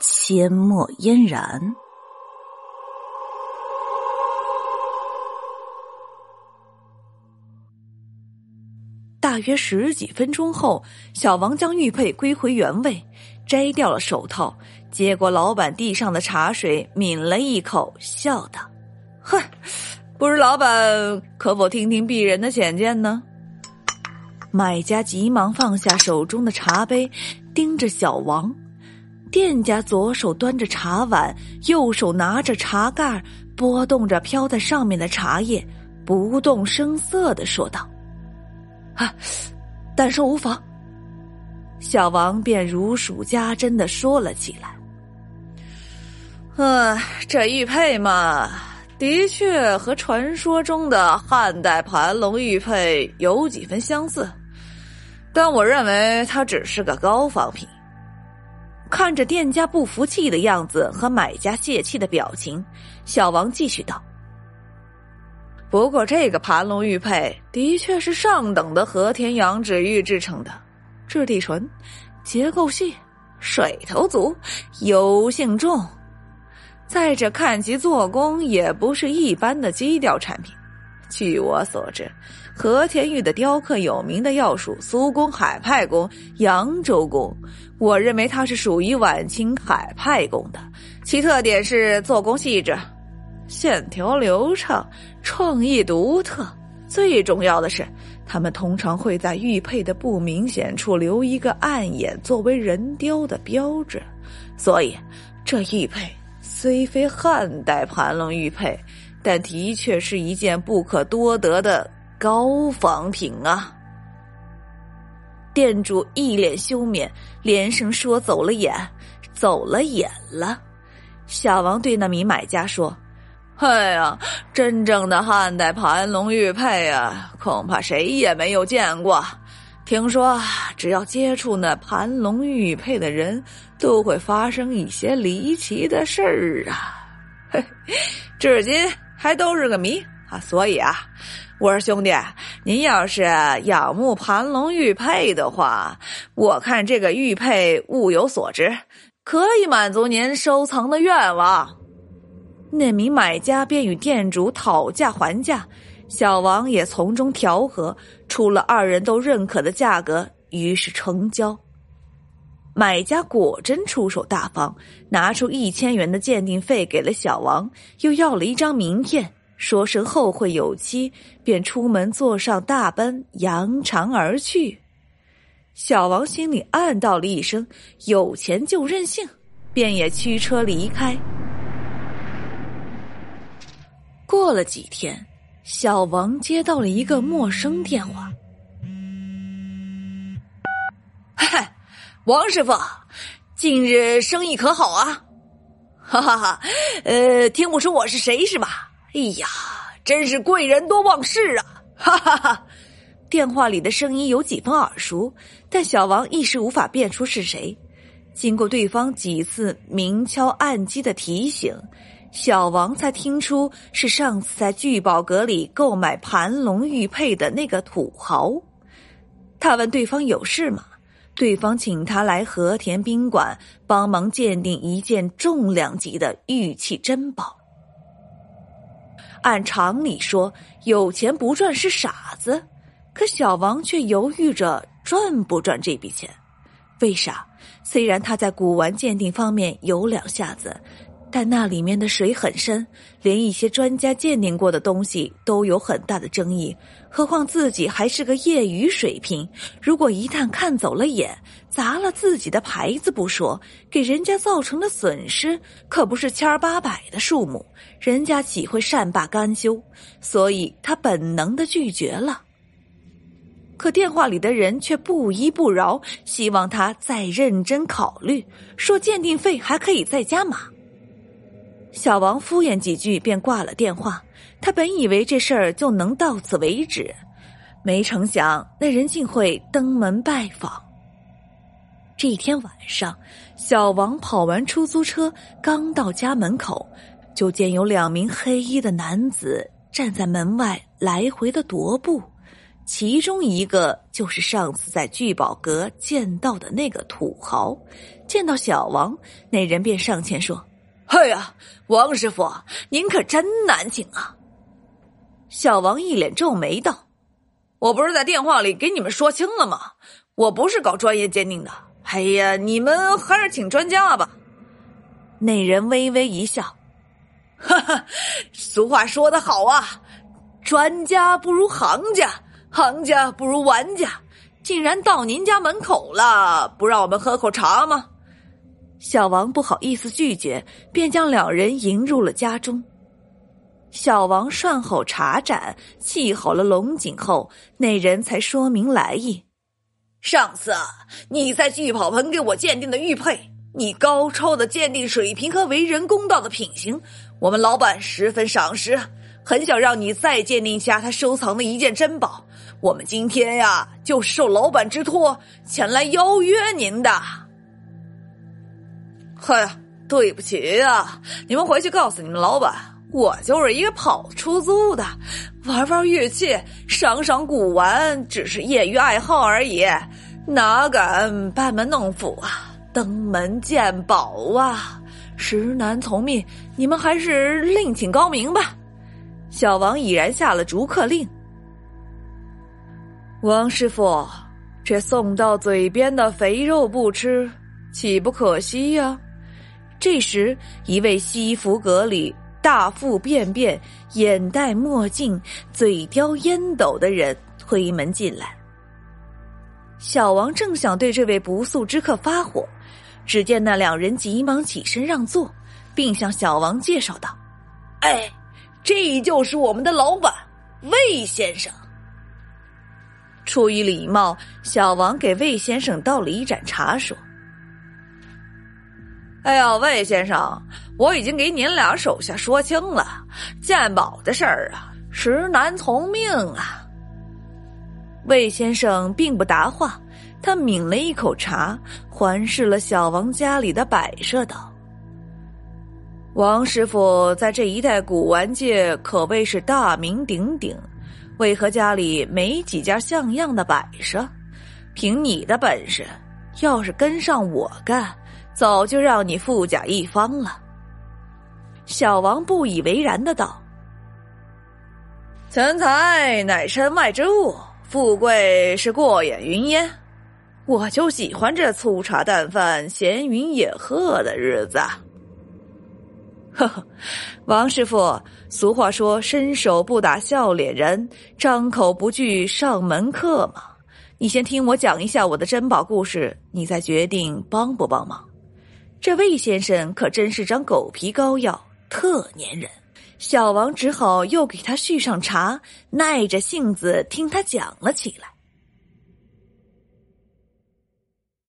阡陌嫣然。大约十几分钟后，小王将玉佩归回原位，摘掉了手套。接过老板递上的茶水，抿了一口，笑道：“哼，不知老板可否听听鄙人的浅见呢？”买家急忙放下手中的茶杯，盯着小王。店家左手端着茶碗，右手拿着茶盖，拨动着飘在上面的茶叶，不动声色的说道：“啊，但说无妨。”小王便如数家珍的说了起来。呃，这玉佩嘛，的确和传说中的汉代盘龙玉佩有几分相似，但我认为它只是个高仿品。看着店家不服气的样子和买家泄气的表情，小王继续道：“不过这个盘龙玉佩的确是上等的和田羊脂玉制成的，质地纯，结构细，水头足，油性重。”再者，看其做工也不是一般的基调产品。据我所知，和田玉的雕刻有名的要数苏公、海派宫、扬州宫。我认为它是属于晚清海派宫的，其特点是做工细致，线条流畅，创意独特。最重要的是，他们通常会在玉佩的不明显处留一个暗眼，作为人雕的标志。所以，这玉佩。虽非汉代盘龙玉佩，但的确是一件不可多得的高仿品啊！店主一脸羞面，连声说：“走了眼，走了眼了。”小王对那名买家说：“哎呀，真正的汉代盘龙玉佩啊，恐怕谁也没有见过。”听说，只要接触那盘龙玉佩的人，都会发生一些离奇的事儿啊！至今还都是个谜啊！所以啊，我说兄弟，您要是仰慕盘龙玉佩的话，我看这个玉佩物有所值，可以满足您收藏的愿望。那名买家便与店主讨价还价。小王也从中调和出了二人都认可的价格，于是成交。买家果真出手大方，拿出一千元的鉴定费给了小王，又要了一张名片，说声后会有期，便出门坐上大奔，扬长而去。小王心里暗道了一声：“有钱就任性”，便也驱车离开。过了几天。小王接到了一个陌生电话。嗨，王师傅，近日生意可好啊？哈哈哈，呃，听不出我是谁是吧？哎呀，真是贵人多忘事啊！哈哈哈，电话里的声音有几分耳熟，但小王一时无法辨出是谁。经过对方几次明敲暗击的提醒。小王才听出是上次在聚宝阁里购买盘龙玉佩的那个土豪。他问对方有事吗？对方请他来和田宾馆帮忙鉴定一件重量级的玉器珍宝。按常理说，有钱不赚是傻子，可小王却犹豫着赚不赚这笔钱。为啥？虽然他在古玩鉴定方面有两下子。但那里面的水很深，连一些专家鉴定过的东西都有很大的争议。何况自己还是个业余水平，如果一旦看走了眼，砸了自己的牌子不说，给人家造成的损失可不是千儿八百的数目，人家岂会善罢甘休？所以他本能的拒绝了。可电话里的人却不依不饶，希望他再认真考虑，说鉴定费还可以再加码。小王敷衍几句便挂了电话。他本以为这事儿就能到此为止，没成想那人竟会登门拜访。这一天晚上，小王跑完出租车，刚到家门口，就见有两名黑衣的男子站在门外来回的踱步。其中一个就是上次在聚宝阁见到的那个土豪，见到小王，那人便上前说：“哎呀，王师傅，您可真难请啊！”小王一脸皱眉道：“我不是在电话里给你们说清了吗？我不是搞专业鉴定的。哎呀，你们还是请专家吧。”那人微微一笑：“哈哈，俗话说得好啊，专家不如行家。”行家不如玩家，竟然到您家门口了，不让我们喝口茶吗？小王不好意思拒绝，便将两人迎入了家中。小王涮好茶盏，沏好了龙井后，那人才说明来意。上次你在聚宝盆给我鉴定的玉佩，你高超的鉴定水平和为人公道的品行，我们老板十分赏识。很想让你再鉴定一下他收藏的一件珍宝。我们今天呀，就是受老板之托前来邀约您的。嗨，对不起呀，你们回去告诉你们老板，我就是一个跑出租的，玩玩乐器，赏赏古玩，只是业余爱好而已，哪敢班门弄斧啊，登门见宝啊，实难从命。你们还是另请高明吧。小王已然下了逐客令。王师傅，这送到嘴边的肥肉不吃，岂不可惜呀？这时，一位西服革履、大腹便便、眼戴墨镜、嘴叼烟斗的人推门进来。小王正想对这位不速之客发火，只见那两人急忙起身让座，并向小王介绍道：“哎。”这就是我们的老板魏先生。出于礼貌，小王给魏先生倒了一盏茶，说：“哎呀，魏先生，我已经给您俩手下说清了，鉴宝的事儿啊，实难从命啊。”魏先生并不答话，他抿了一口茶，环视了小王家里的摆设，道。王师傅在这一带古玩界可谓是大名鼎鼎，为何家里没几家像样的摆设？凭你的本事，要是跟上我干，早就让你富甲一方了。小王不以为然的道：“钱财乃身外之物，富贵是过眼云烟，我就喜欢这粗茶淡饭、闲云野鹤的日子。”呵呵，王师傅，俗话说“伸手不打笑脸人，张口不拒上门客”嘛。你先听我讲一下我的珍宝故事，你再决定帮不帮忙。这魏先生可真是张狗皮膏药，特粘人。小王只好又给他续上茶，耐着性子听他讲了起来。